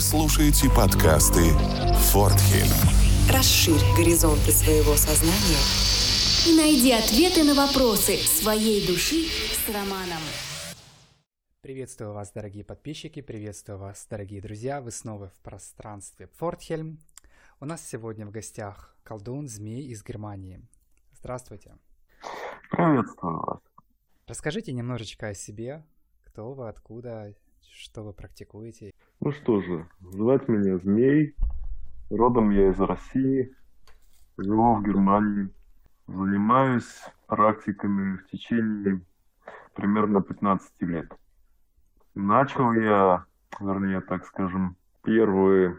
Вы слушаете подкасты «Фортхельм». Расширь горизонты своего сознания и найди ответы на вопросы своей души с Романом. Приветствую вас, дорогие подписчики, приветствую вас, дорогие друзья. Вы снова в пространстве Фортхельм. У нас сегодня в гостях колдун Змей из Германии. Здравствуйте. Приветствую вас. Расскажите немножечко о себе, кто вы, откуда, что вы практикуете. Ну что же, звать меня Змей, родом я из России, живу в Германии, занимаюсь практиками в течение примерно 15 лет. Начал я, вернее, так скажем, первый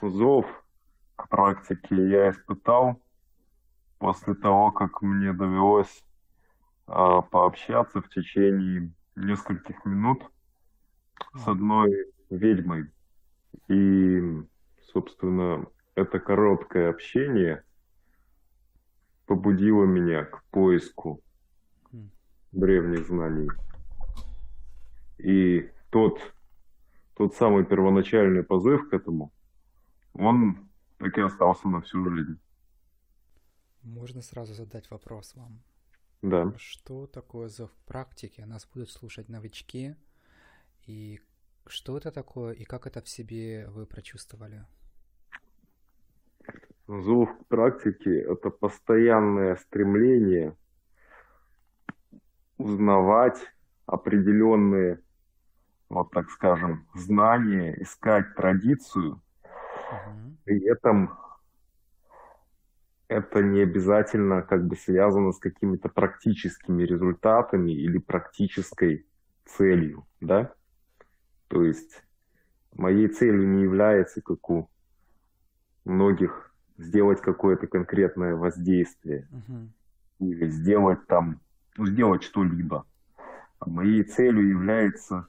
зов к практике я испытал после того, как мне довелось а, пообщаться в течение нескольких минут с одной ведьмой. И, собственно, это короткое общение побудило меня к поиску древних знаний. И тот, тот самый первоначальный позыв к этому, он так и остался на всю жизнь. Можно сразу задать вопрос вам. Да. Что такое зов практики? Нас будут слушать новички. И что это такое, и как это в себе вы прочувствовали? Зов практики – это постоянное стремление узнавать определенные, вот так скажем, знания, искать традицию, угу. при этом это не обязательно как бы связано с какими-то практическими результатами или практической целью, да? То есть моей целью не является, как у многих, сделать какое-то конкретное воздействие uh-huh. или сделать там, ну, сделать что-либо. А моей целью является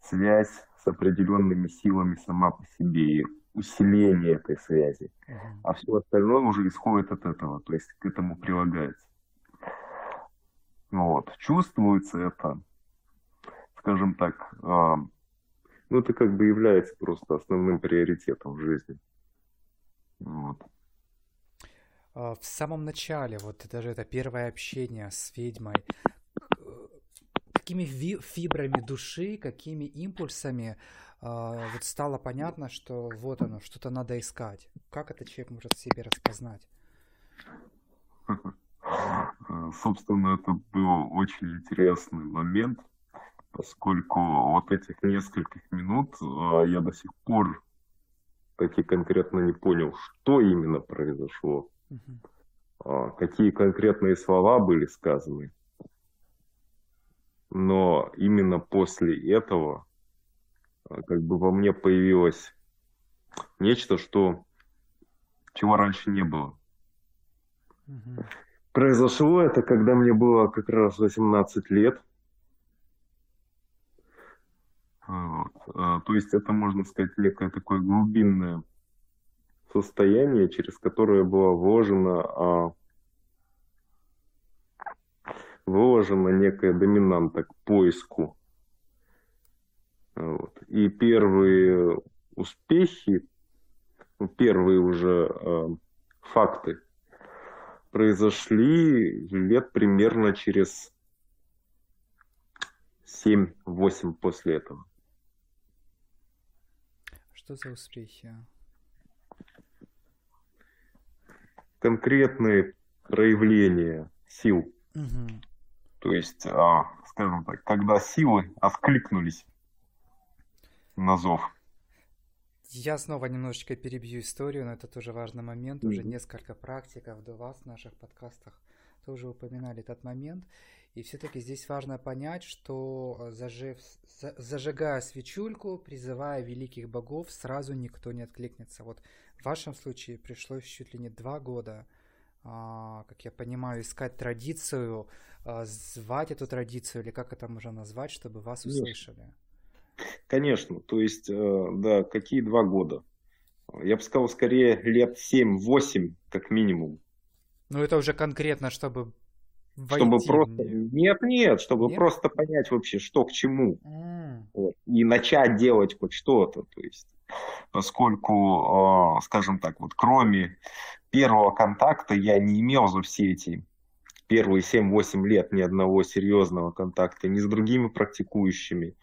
связь с определенными силами сама по себе. И усиление этой связи. Uh-huh. А все остальное уже исходит от этого, то есть к этому прилагается. Вот. Чувствуется это, скажем так, э, ну это как бы является просто основным приоритетом в жизни. Вот. А, в самом начале, вот даже это первое общение с ведьмой, какими фибрами души, какими импульсами а, вот стало понятно, что вот оно, что-то надо искать. Как этот человек может в себе распознать? Собственно, это был очень интересный момент, поскольку вот этих нескольких минут а, я до сих пор таки конкретно не понял, что именно произошло, угу. какие конкретные слова были сказаны. Но именно после этого а, как бы во мне появилось нечто, что чего раньше не было. Угу. Произошло это, когда мне было как раз 18 лет. Вот. А, то есть это, можно сказать, некое такое глубинное состояние, через которое было вложено, а, вложена некая доминанта к поиску вот. И первые успехи, первые уже э, факты произошли лет примерно через 7-8 после этого. Что за успехи? Конкретные проявления сил. Угу. То есть, а, скажем так, когда силы откликнулись на зов. Я снова немножечко перебью историю, но это тоже важный момент. Уже несколько практиков до вас в наших подкастах тоже упоминали этот момент. И все-таки здесь важно понять, что э, зажив, зажигая свечульку, призывая великих богов, сразу никто не откликнется. Вот в вашем случае пришлось чуть ли не два года, а, как я понимаю, искать традицию, а, звать эту традицию, или как это можно назвать, чтобы вас услышали. Конечно, то есть, э, да, какие два года? Я бы сказал, скорее лет 7-8, как минимум. Ну, это уже конкретно, чтобы войти Чтобы просто... Нет, нет, чтобы нет? просто понять вообще, что к чему. Mm. Вот. И начать делать хоть что-то, то есть. поскольку, скажем так, вот кроме первого контакта я не имел за все эти первые 7-8 лет ни одного серьезного контакта ни с другими практикующими,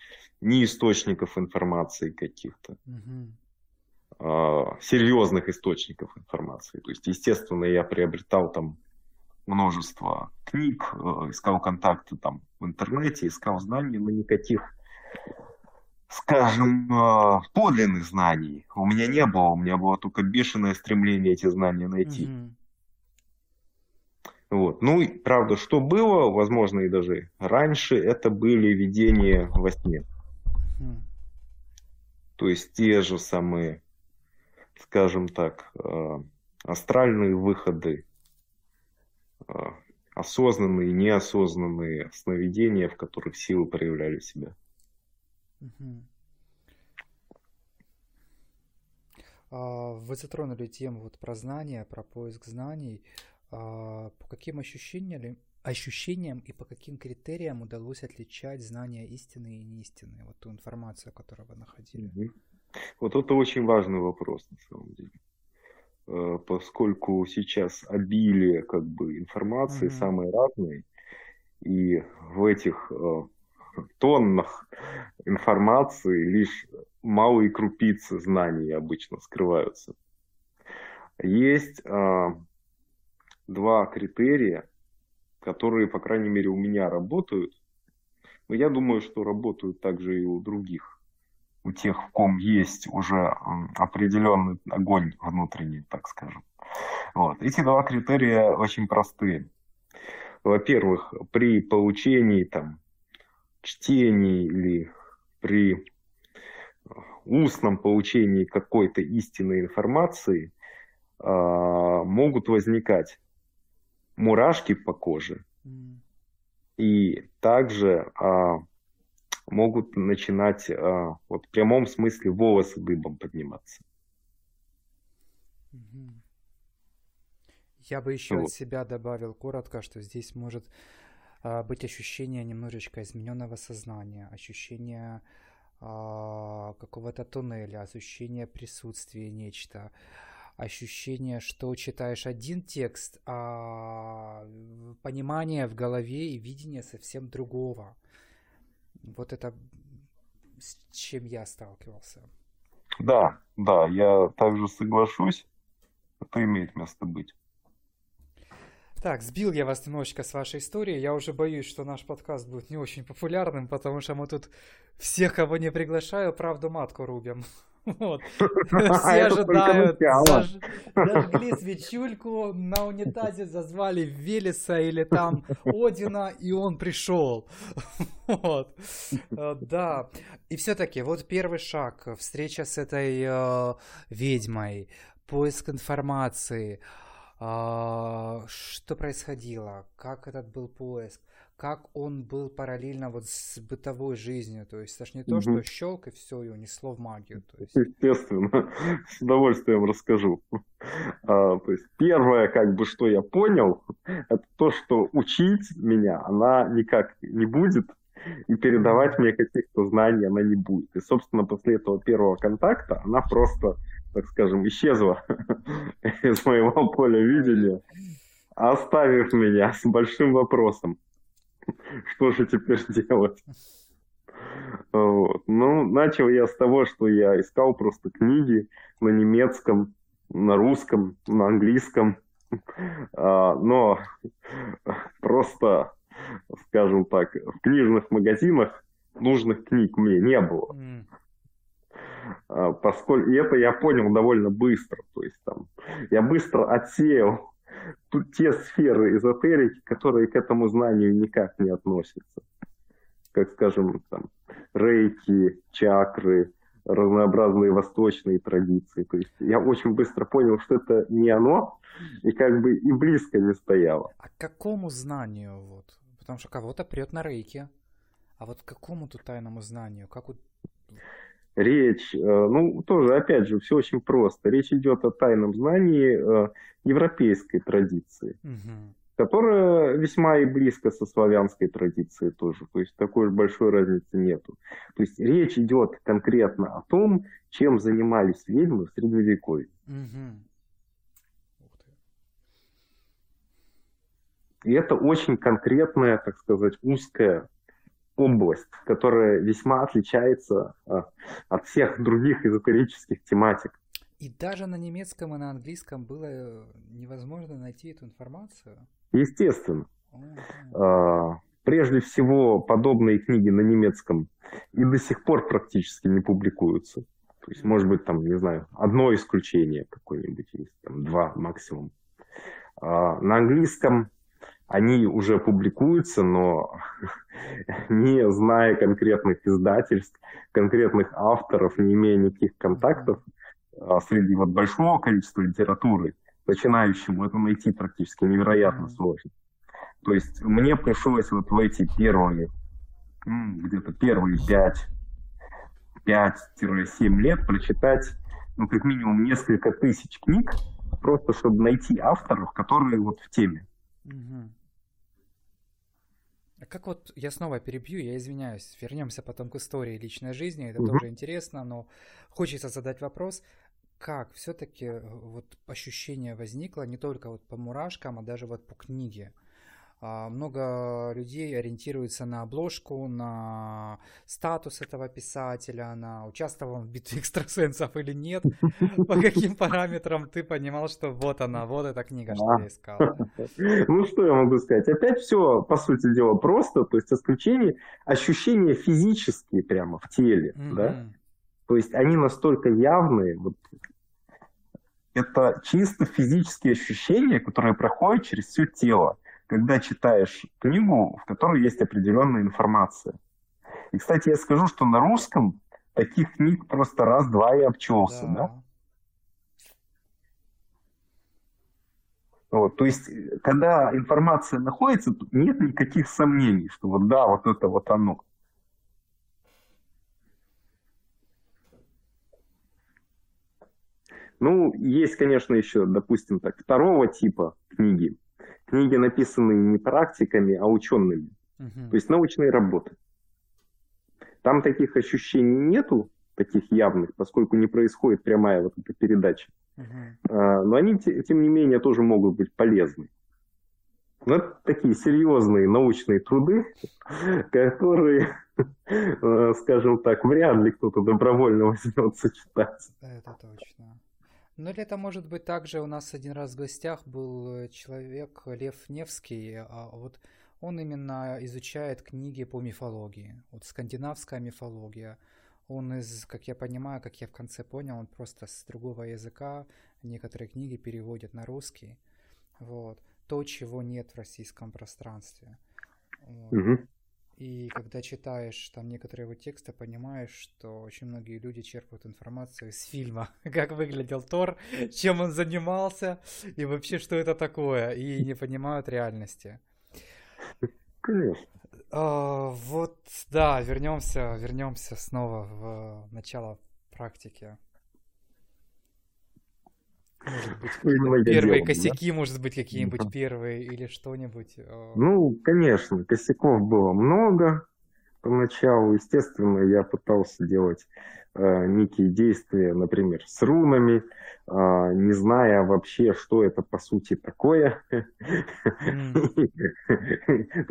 ни источников информации каких-то. Угу. серьезных источников информации. То есть, естественно, я приобретал там множество книг, э, искал контакты там в интернете, искал знания, но никаких, скажем, э, подлинных знаний у меня не было. У меня было только бешеное стремление эти знания найти. Mm-hmm. Вот. Ну, и, правда, что было, возможно, и даже раньше, это были видения во сне. Mm. То есть те же самые, скажем так, э, астральные выходы осознанные и неосознанные сновидения, в которых силы проявляли себя. А, вы затронули тему вот про знания, про поиск знаний. А, по каким ощущениям, ощущениям и по каким критериям удалось отличать знания истины и неистины, вот ту информацию, которую вы находили? Угу. Вот это очень важный вопрос на самом деле. Э, поскольку сейчас обилие как бы информации mm-hmm. самой разной, и в этих э, тоннах информации лишь малые крупицы знаний обычно скрываются. Есть э, два критерия, которые, по крайней мере, у меня работают. Но я думаю, что работают также и у других у тех, в ком есть уже определенный огонь внутренний, так скажем. Вот. Эти два критерия очень простые. Во-первых, при получении там, чтении или при устном получении какой-то истинной информации э, могут возникать мурашки по коже. И также э, могут начинать а, вот в прямом смысле волосы дыбом подниматься. Я бы еще вот. от себя добавил коротко, что здесь может а, быть ощущение немножечко измененного сознания, ощущение а, какого-то туннеля, ощущение присутствия нечто, ощущение, что читаешь один текст, а понимание в голове и видение совсем другого. Вот это с чем я сталкивался. Да, да, я также соглашусь. Это имеет место быть. Так, сбил я вас немножечко с вашей истории. Я уже боюсь, что наш подкаст будет не очень популярным, потому что мы тут всех, кого не приглашаю, правду матку рубим. Вот. Все ожидают. Заж... Зажгли свечульку, на унитазе зазвали Велеса или там Одина, и он пришел. Вот. Э, да. И все-таки вот первый шаг, встреча с этой э, ведьмой, поиск информации. Э, что происходило? Как этот был поиск? как он был параллельно вот с бытовой жизнью. То есть это ж не то, что щелк и все, и унесло в магию. То есть... Естественно, с удовольствием расскажу. А, то есть первое, как бы, что я понял, это то, что учить меня она никак не будет, и передавать мне каких-то знаний она не будет. И, собственно, после этого первого контакта она просто, так скажем, исчезла из моего поля видения, оставив меня с большим вопросом. Что же теперь делать? Ну, начал я с того, что я искал просто книги на немецком, на русском, на английском. А, но просто, скажем так, в книжных магазинах нужных книг мне не было. А, поскольку и это я понял довольно быстро. То есть там я быстро отсеял тут те сферы эзотерики, которые к этому знанию никак не относятся. Как, скажем, там, рейки, чакры, разнообразные восточные традиции. То есть я очень быстро понял, что это не оно, и как бы и близко не стояло. А к какому знанию вот? Потому что кого-то прет на рейке. А вот к какому тут тайному знанию? Как вот речь, э, ну, тоже, опять же, все очень просто. Речь идет о тайном знании э, европейской традиции. Угу. которая весьма и близко со славянской традицией тоже. То есть такой большой разницы нету. То есть речь идет конкретно о том, чем занимались ведьмы в Средневековье. Угу. И это очень конкретная, так сказать, узкая область, которая весьма отличается а, от всех других эзотерических тематик. И даже на немецком и на английском было э, невозможно найти эту информацию? Естественно. Uh-huh. Прежде всего, подобные книги на немецком и до сих пор практически не публикуются. То есть, может быть, там, не знаю, одно исключение какое-нибудь есть, там, два максимум. А, на английском они уже публикуются, но не зная конкретных издательств, конкретных авторов, не имея никаких контактов, а среди вот большого количества литературы, начинающему это найти практически невероятно сложно. То есть мне пришлось вот в эти первые, где-то первые 5, 5-7 лет прочитать, ну, как минимум несколько тысяч книг, просто чтобы найти авторов, которые вот в теме. Угу. А как вот, я снова перебью, я извиняюсь, вернемся потом к истории личной жизни, это угу. тоже интересно, но хочется задать вопрос, как все-таки э, вот ощущение возникло не только вот по мурашкам, а даже вот по книге. А, много людей ориентируются на обложку, на статус этого писателя, на участвовал в битве экстрасенсов или нет. По каким параметрам ты понимал, что вот она, вот эта книга, что я искал. Ну, что я могу сказать? Опять все, по сути дела, просто, то есть исключение, ощущения физические прямо в теле, да? То есть они настолько явные, вот это чисто физические ощущения, которые проходят через все тело, когда читаешь книгу, в которой есть определенная информация. И, кстати, я скажу, что на русском таких книг просто раз-два и обчелся, да? да? Вот, то есть, когда информация находится, нет никаких сомнений, что вот да, вот это вот оно. Ну, есть, конечно, еще, допустим, так, второго типа книги. Книги, написанные не практиками, а учеными. Uh-huh. То есть научные работы. Там таких ощущений нету, таких явных, поскольку не происходит прямая вот эта передача. Uh-huh. Но они, тем не менее, тоже могут быть полезны. Но это такие серьезные научные труды, которые, э, скажем так, вряд ли кто-то добровольно возьмется читать. Это точно. Ну или это может быть также у нас один раз в гостях был э, человек Лев Невский, а вот он именно изучает книги по мифологии, вот скандинавская мифология. Он из, как я понимаю, как я в конце понял, он просто с другого языка некоторые книги переводит на русский. Вот. То, чего нет в российском пространстве. Вот. Угу. И когда читаешь там некоторые его тексты, понимаешь, что очень многие люди черпают информацию из фильма, как выглядел Тор, чем он занимался, и вообще, что это такое, и не понимают реальности. Конечно. А, вот, да, вернемся, вернемся снова в начало практики. Может быть, первые делом, косяки, да? может быть, какие-нибудь да. первые или что-нибудь? А? Ну, конечно, косяков было много поначалу. Естественно, я пытался делать э, некие действия, например, с рунами, э, не зная вообще, что это по сути такое. То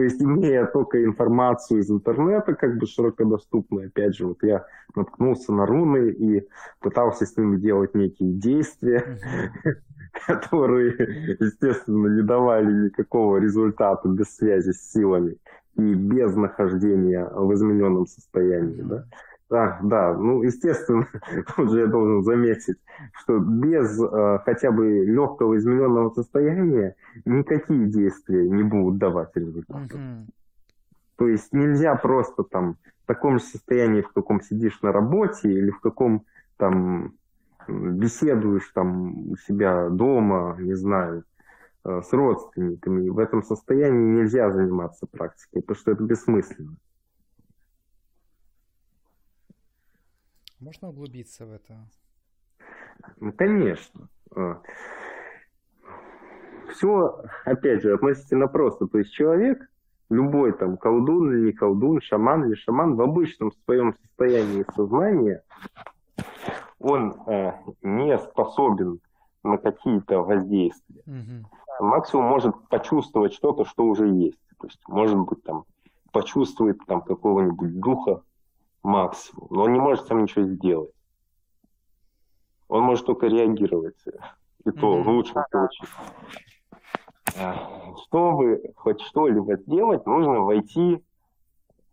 есть, имея только информацию из интернета, как бы широкодоступную, опять же, вот я наткнулся на руны и пытался с ними делать некие действия. которые, естественно, не давали никакого результата без связи с силами и без нахождения в измененном состоянии, да. Да, да, ну, естественно, тут же я должен заметить, что без э, хотя бы легкого измененного состояния никакие действия не будут давать результата. Mm-hmm. То есть нельзя просто там в таком же состоянии, в каком сидишь на работе или в каком там беседуешь там у себя дома, не знаю, Э, с родственниками. В этом состоянии нельзя заниматься практикой, потому что это бессмысленно. Можно углубиться в это? Ну, конечно. Э, все, опять же, относительно просто. То есть человек, любой там колдун или не колдун, шаман или шаман, в обычном своем состоянии сознания, он э, не способен на какие-то воздействия. Угу. Максимум может почувствовать что-то, что уже есть. То есть, может быть, там, почувствует там какого-нибудь духа максимум, но он не может сам ничего сделать. Он может только реагировать, и то Мгм. в лучшем случае. А, Чтобы хоть что-либо сделать, нужно войти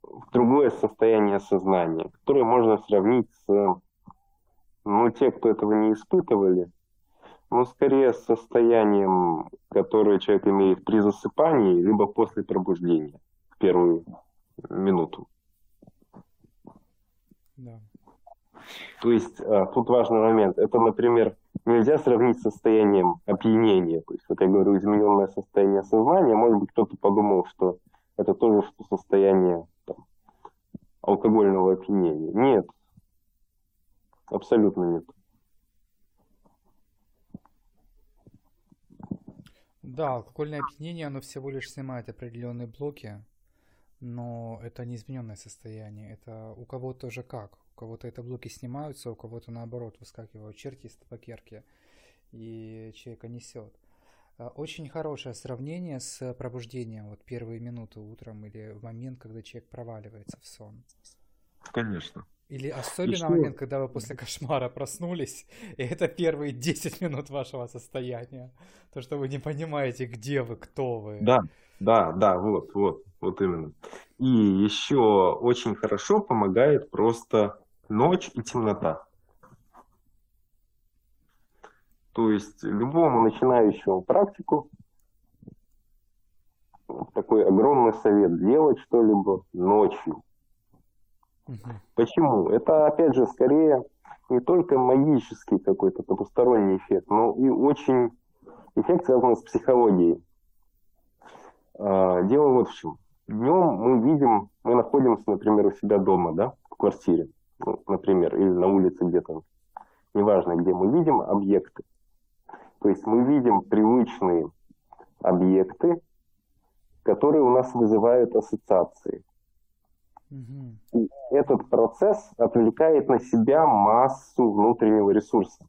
в другое состояние сознания, которое можно сравнить с, ну, те, кто этого не испытывали, ну, скорее с состоянием, которое человек имеет при засыпании, либо после пробуждения в первую минуту. Да. То есть а, тут важный момент. Это, например, нельзя сравнить с состоянием опьянения. То есть, вот я говорю, измененное состояние сознания. Может быть, кто-то подумал, что это тоже что состояние там, алкогольного опьянения. Нет. Абсолютно нет. Да, алкогольное опьянение, оно всего лишь снимает определенные блоки, но это не измененное состояние. Это у кого-то уже как. У кого-то это блоки снимаются, у кого-то наоборот выскакивают черти из табакерки, и человека несет. А, Очень хорошее сравнение с пробуждением, вот первые минуты утром или в момент, когда человек проваливается в сон. Конечно. Или особенно Еще- момент, когда вы после кошмара проснулись, и это первые 10 минут вашего состояния. То, что вы не понимаете, где вы, кто вы. Да, да, да, вот, вот, вот именно. И еще очень хорошо помогает просто ночь и темнота. То есть любому начинающему практику такой огромный совет делать что-либо ночью. Мгм. Почему? Это, опять же, скорее не только магический какой-то потусторонний эффект, но и очень эффект, связанный с психологией. А, Дело вот в чем. Днем мы видим, мы находимся, например, у себя дома, да, в квартире, ну, например, или на улице где-то, неважно где, мы видим объекты. То есть мы видим привычные объекты, которые у нас вызывают ассоциации. И этот процесс отвлекает на себя массу внутреннего ресурса.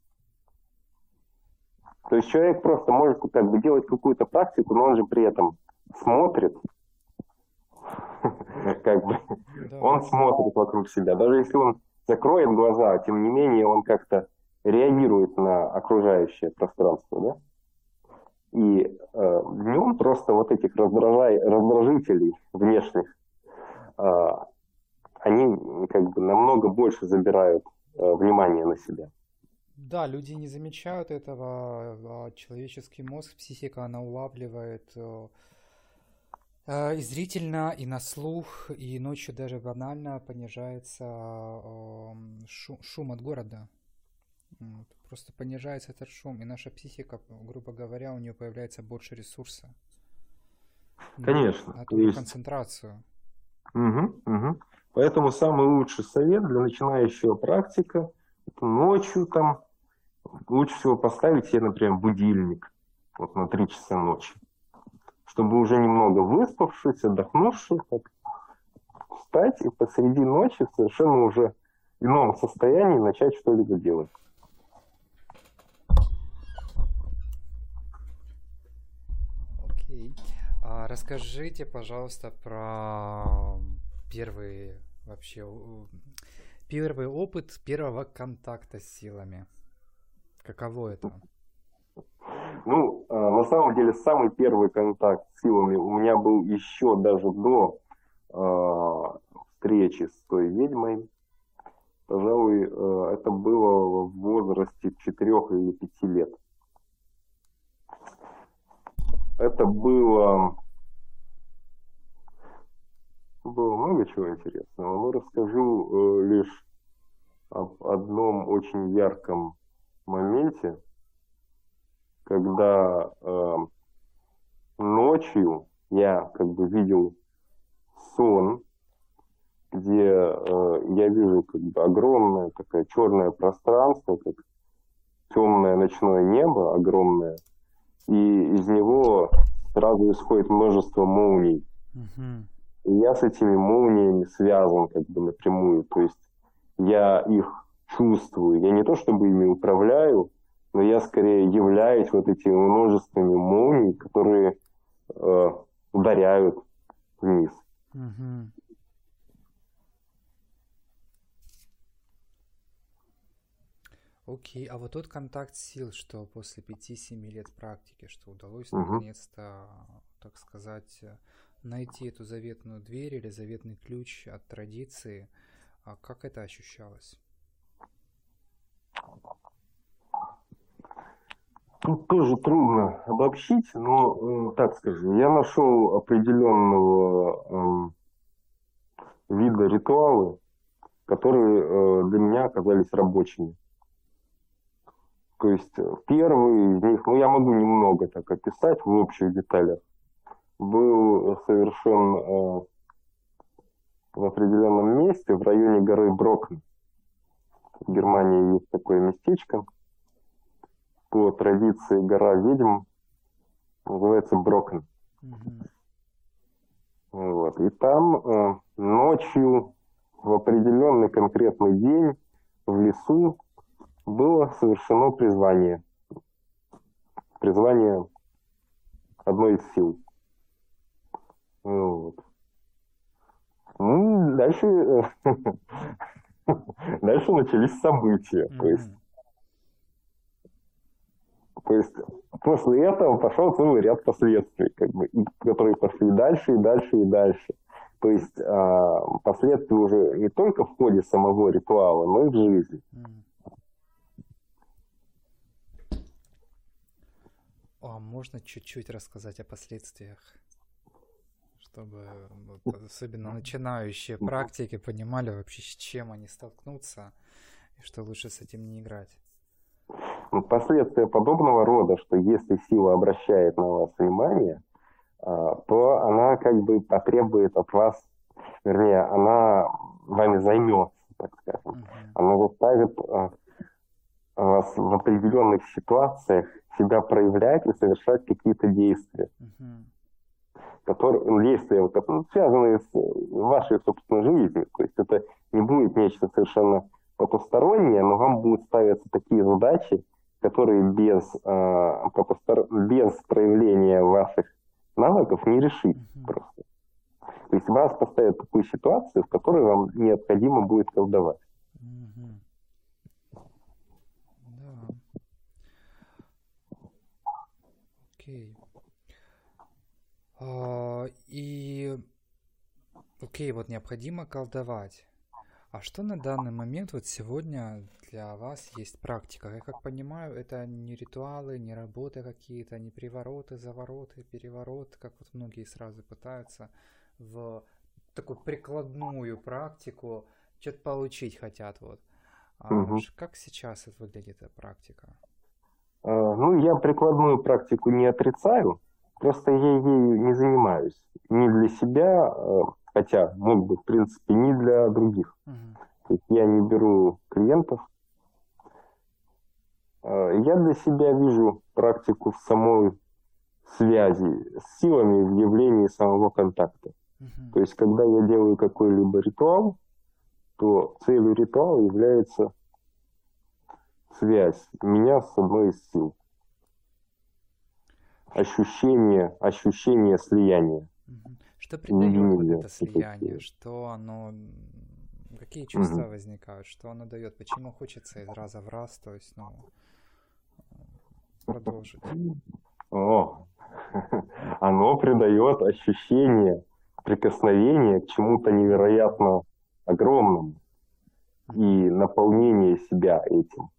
То есть человек просто может как бы делать какую-то практику, но он же при этом смотрит, как бы, он смотрит вокруг себя. Даже если он закроет глаза, тем не менее он как-то реагирует на окружающее пространство, да? И э, днем просто вот этих раздражай, раздражителей внешних, э, они как бы намного больше забирают э, внимание на себя. Да, люди не замечают этого, а человеческий мозг, психика, она улавливает э, э, и зрительно, и на слух, и ночью даже банально понижается э, шу- шум от города. Вот. Просто понижается этот шум, и наша психика, грубо говоря, у нее появляется больше ресурса. на- Конечно, На есть- концентрацию. Мгм, мгм. Поэтому самый лучший совет для начинающего практика ночью там лучше всего поставить себе, например, будильник вот на 3 часа ночи, чтобы уже немного выспавшись, отдохнувший, так, встать и посреди ночи в совершенно уже ином состоянии начать что-либо делать. Окей. А расскажите, пожалуйста, про первый вообще первый опыт первого контакта с силами. Каково это? Ну, э, на самом деле, самый первый контакт с силами у меня был еще даже до э, встречи с той ведьмой. Пожалуй, э, это было в возрасте 4 или 5 лет. Это было... Было много чего интересного, но расскажу э, лишь об одном очень ярком моменте, когда э, ночью я как бы видел сон, где э, я вижу как бы огромное такое черное пространство, как темное ночное небо огромное, и из него сразу исходит множество молний. Мгм. И я с этими молниями связан как бы напрямую. То есть я их чувствую. Я не то чтобы ими управляю, но я скорее являюсь вот этими множествами молний, которые э, ударяют вниз. Мгм. Окей, а вот тот контакт сил, что после 5-7 лет практики, что удалось Мгм. наконец-то, так сказать, найти эту заветную дверь или заветный ключ от традиции, а как это ощущалось? Тут тоже трудно обобщить, но э, так скажу, я нашел определенного эм, вида ритуалы, которые э, для меня оказались рабочими. То есть э, первый из них, ну я могу немного так описать в общих деталях, был совершен э, в определенном месте в районе горы Брокн. В Германии есть такое местечко. По традиции гора ведьм называется Брокн. Мгм. Вот. И там э, ночью в определенный конкретный день в лесу было совершено призвание. Призвание одной из сил. Вот. Ну, дальше, э, дальше начались события. То есть, то есть после этого пошел целый ряд последствий, как бы, которые пошли дальше и дальше и дальше. То есть а, последствия уже не только в ходе самого ритуала, но и в жизни. М. А можно чуть-чуть рассказать о последствиях, чтобы вот особенно начинающие практики понимали вообще, с чем они столкнутся и что лучше с этим не играть. Ну, Последствия подобного рода, что если сила обращает на вас внимание, а, то она как бы потребует от вас, вернее, она вами займется, так скажем. Она заставит а, вас в определенных ситуациях себя проявлять и совершать какие-то действия, Мгм. Которые, ну, действия, вот, ну, связанные с э, вашей собственной жизнью. То есть это не будет нечто совершенно потустороннее, но вам будут ставиться такие задачи, которые без, а, потустор- без проявления ваших навыков не решить Мгм. просто. То есть вас поставят в такую ситуацию, в которой вам необходимо будет колдовать. Мгм. Да. Окей. А, и окей, вот необходимо колдовать. А что на данный момент вот сегодня для вас есть практика? Я как понимаю, это не ритуалы, не работы какие-то, не привороты, завороты, переворот, как вот многие сразу пытаются в такую прикладную практику что-то получить хотят вот. А ш- как сейчас это выглядит эта практика? А, Ну, я прикладную практику не отрицаю, просто я ею не занимаюсь. Ни для себя, э, хотя мог бы, в принципе, ни для других. Мгм. То есть я не беру клиентов. Э, Я для себя вижу практику в самой связи с силами в явлении самого контакта. Мгм. То есть, когда я делаю какой-либо ритуал, то целью ритуала является связь меня с одной из сил. Ощущение, ощущение слияния. Что придает вот это слияние? Что оно... Какие чувства Мгм. возникают? Что оно дает? Почему хочется из раза в раз, то есть, ну, продолжить? О, оно придает ощущение прикосновения к чему-то невероятно огромному и наполнение себя этим.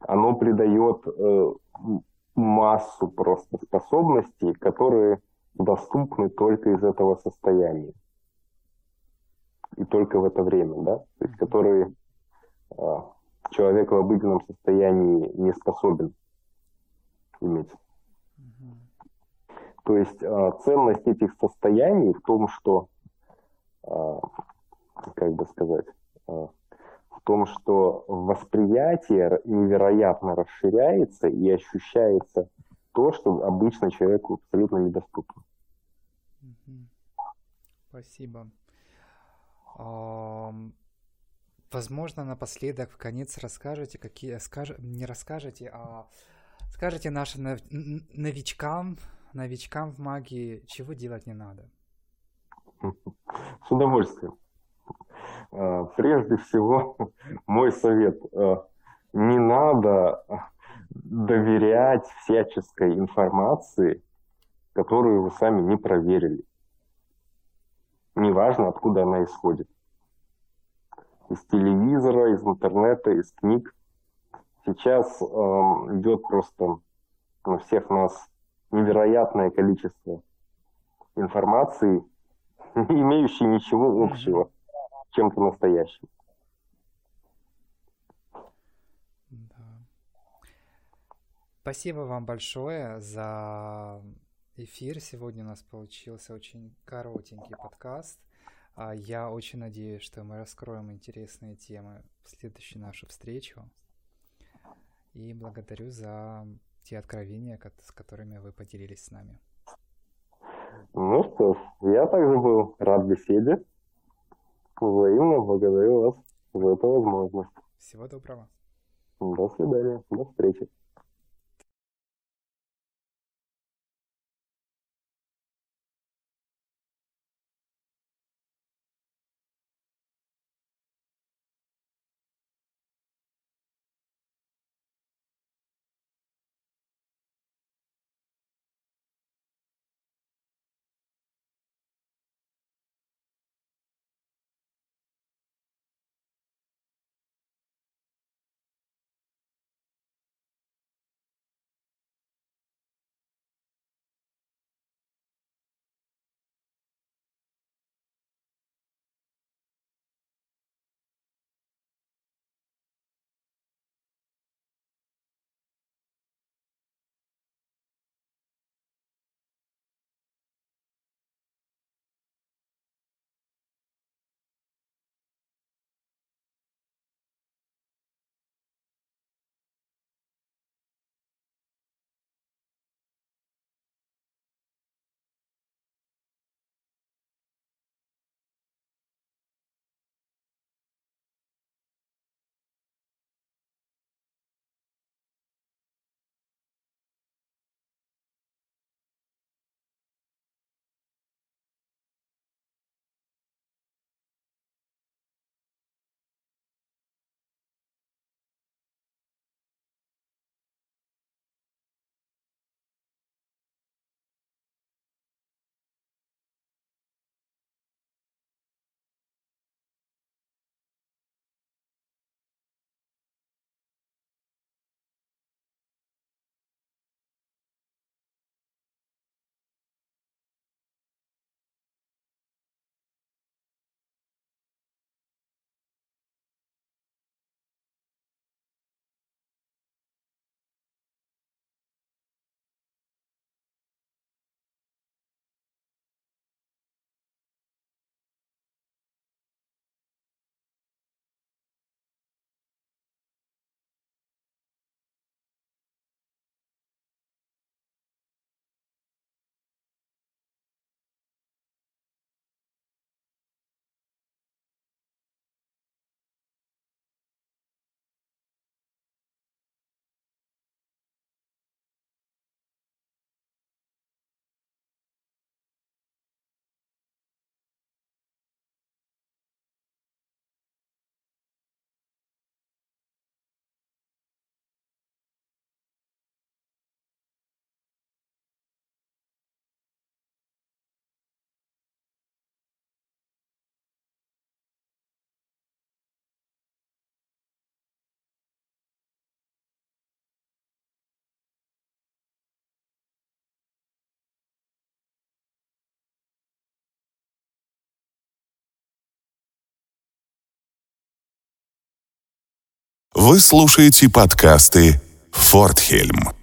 Оно придает э, массу просто способностей, которые доступны только из этого состояния. И только в это время, да? То есть, которые э, человек в обыденном состоянии не способен иметь. То есть э, ценность этих состояний в том, что, э, как бы сказать, э, в том, что восприятие невероятно расширяется и ощущается то, что обычно человеку абсолютно недоступно. Спасибо. Возможно, напоследок, в конец расскажете, какие, скаж... не расскажете, а скажете нашим новичкам, новичкам в магии, чего делать не надо. С удовольствием. А, прежде всего, мой совет. А, не надо доверять всяческой информации, которую вы сами не проверили. Неважно, откуда она исходит из телевизора, из интернета, из книг. Сейчас э, идет просто на всех нас невероятное количество информации, не имеющей ничего общего чем-то настоящим. Спасибо вам большое за эфир. Сегодня у нас получился очень коротенький подкаст. А я очень надеюсь, что мы раскроем интересные темы в следующую нашу встречу. И благодарю за те откровения, с которыми вы поделились с нами. Ну что ж, я также был рад беседе. Взаимно благодарю вас за эту возможность. Всего доброго. До свидания. До встречи. Вы слушаете подкасты «Фортхельм».